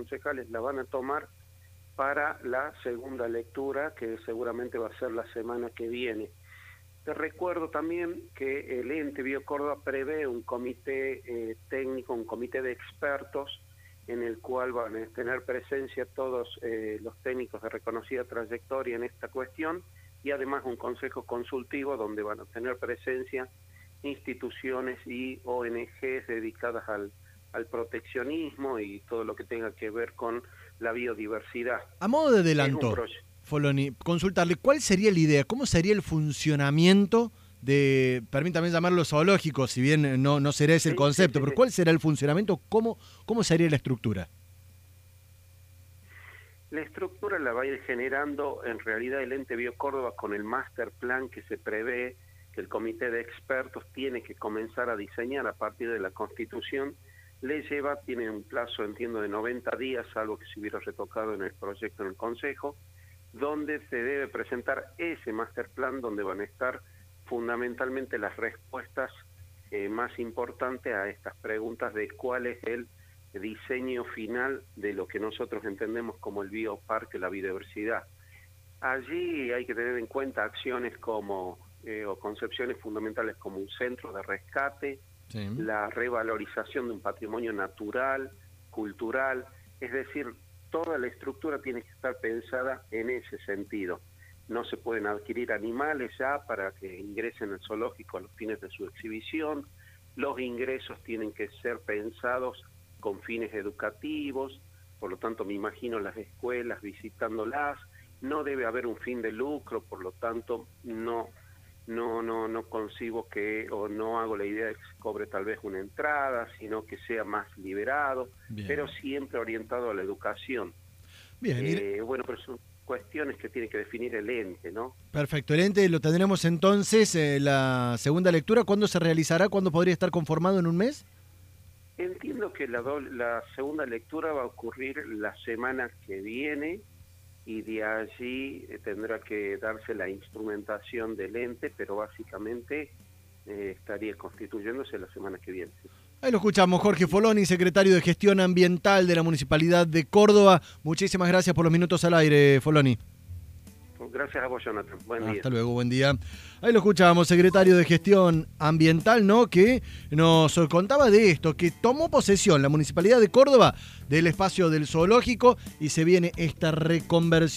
concejales la van a tomar para la segunda lectura, que seguramente va a ser la semana que viene. Te recuerdo también que el ente Biocórdoba prevé un comité eh, técnico, un comité de expertos, en el cual van a tener presencia todos eh, los técnicos de reconocida trayectoria en esta cuestión y además un consejo consultivo donde van a tener presencia instituciones y ONGs dedicadas al, al proteccionismo y todo lo que tenga que ver con la biodiversidad. A modo de adelanto, Foloni, consultarle cuál sería la idea, cómo sería el funcionamiento de, permítame llamarlo zoológico, si bien no, no será ese el concepto, pero cuál será el funcionamiento, cómo, cómo sería la estructura. La estructura la va a ir generando en realidad el ente Biocórdoba con el master plan que se prevé que el comité de expertos tiene que comenzar a diseñar a partir de la constitución le lleva, tiene un plazo, entiendo, de 90 días, algo que se hubiera retocado en el proyecto en el Consejo, donde se debe presentar ese master plan donde van a estar fundamentalmente las respuestas eh, más importantes a estas preguntas de cuál es el diseño final de lo que nosotros entendemos como el bioparque, la biodiversidad. Allí hay que tener en cuenta acciones como eh, o concepciones fundamentales como un centro de rescate, la revalorización de un patrimonio natural, cultural, es decir, toda la estructura tiene que estar pensada en ese sentido. No se pueden adquirir animales ya para que ingresen al zoológico a los fines de su exhibición. Los ingresos tienen que ser pensados con fines educativos, por lo tanto me imagino las escuelas visitándolas. No debe haber un fin de lucro, por lo tanto no no, no, no concibo que, o no hago la idea de que se cobre tal vez una entrada, sino que sea más liberado, pero siempre orientado a la educación. Bien, eh, bueno, pero son cuestiones que tiene que definir el ente, ¿no? Perfecto, el ente lo tendremos entonces, eh, la segunda lectura, ¿cuándo se realizará? ¿Cuándo podría estar conformado en un mes? Entiendo que la, la segunda lectura va a ocurrir la semana que viene, y de allí eh, tendrá que darse la instrumentación del ente, pero básicamente eh, estaría constituyéndose la semana que viene. Ahí lo escuchamos, Jorge Foloni, secretario de Gestión Ambiental de la Municipalidad de Córdoba. Muchísimas gracias por los minutos al aire, Foloni. Gracias a vos, Jonathan. Buen día. Hasta luego, buen día. Ahí lo escuchábamos, secretario de Gestión Ambiental, ¿no? Que nos contaba de esto, que tomó posesión la Municipalidad de Córdoba del espacio del zoológico y se viene esta reconversión.